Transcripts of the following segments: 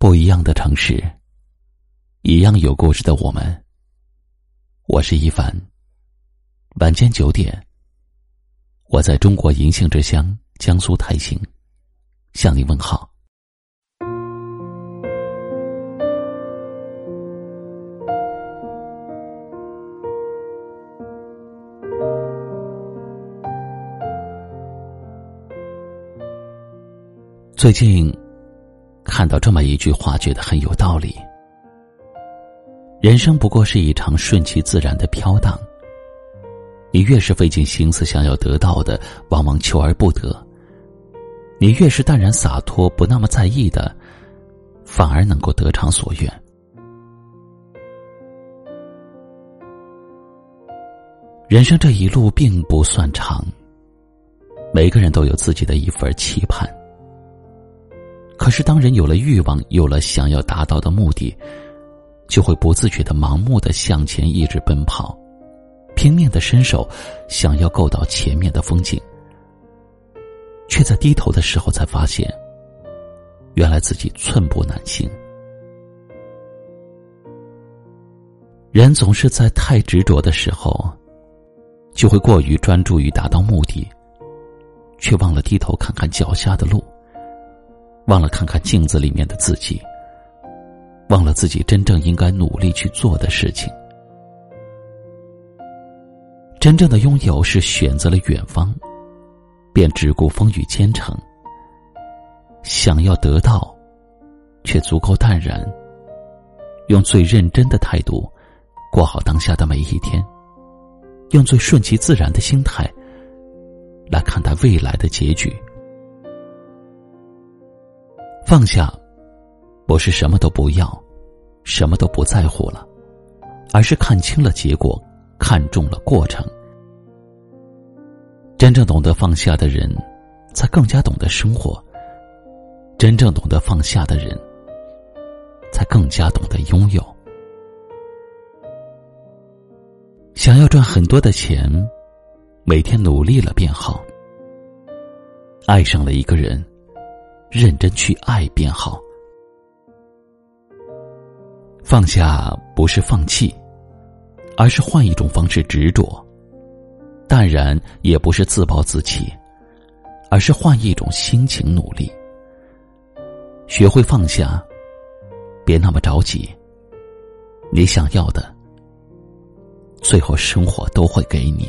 不一样的城市，一样有故事的我们。我是一凡。晚间九点，我在中国银杏之乡江苏泰兴向你问好。最近看到这么一句话，觉得很有道理。人生不过是一场顺其自然的飘荡。你越是费尽心思想要得到的，往往求而不得；你越是淡然洒脱，不那么在意的，反而能够得偿所愿。人生这一路并不算长，每个人都有自己的一份期盼。可是，当人有了欲望，有了想要达到的目的，就会不自觉的盲目的向前一直奔跑，拼命的伸手，想要够到前面的风景，却在低头的时候才发现，原来自己寸步难行。人总是在太执着的时候，就会过于专注于达到目的，却忘了低头看看脚下的路。忘了看看镜子里面的自己，忘了自己真正应该努力去做的事情。真正的拥有是选择了远方，便只顾风雨兼程。想要得到，却足够淡然，用最认真的态度过好当下的每一天，用最顺其自然的心态来看待未来的结局。放下，不是什么都不要，什么都不在乎了，而是看清了结果，看重了过程。真正懂得放下的人，才更加懂得生活。真正懂得放下的人，才更加懂得拥有。想要赚很多的钱，每天努力了便好。爱上了一个人。认真去爱便好，放下不是放弃，而是换一种方式执着；淡然也不是自暴自弃，而是换一种心情努力。学会放下，别那么着急。你想要的，最后生活都会给你。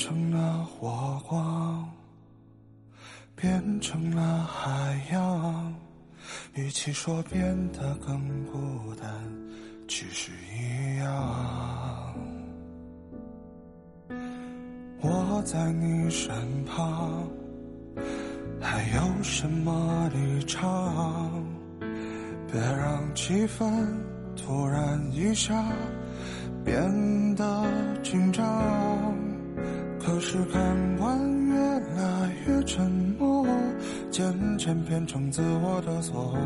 成了火光，变成了海洋。与其说变得更孤单，其实一样。我在你身旁，还有什么立场？别让气氛突然一下变得紧张。是感官越来越沉默，渐渐变成自我的错。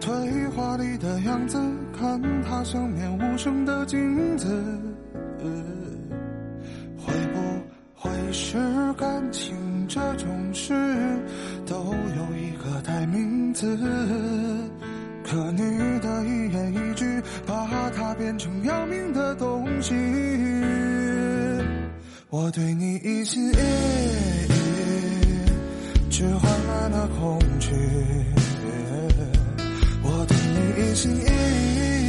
对话里的样子，看它像面无声的镜子。会不会是感情这种事，都有一个代名词？可你的一言一句，把它变成要命的东西。我对你一心一意，只换来了恐惧。我对你一心一意，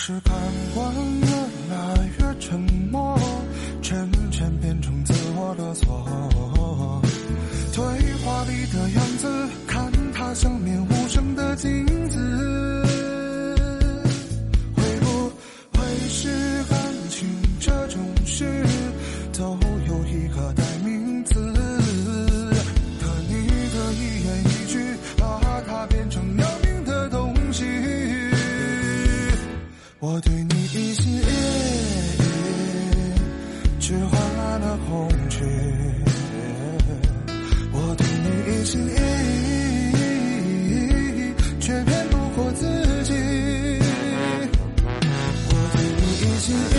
是感官越来越沉默，渐渐变成自我的错。对话里的样子，红军我对你一心一意却骗不过自己。我对你一心一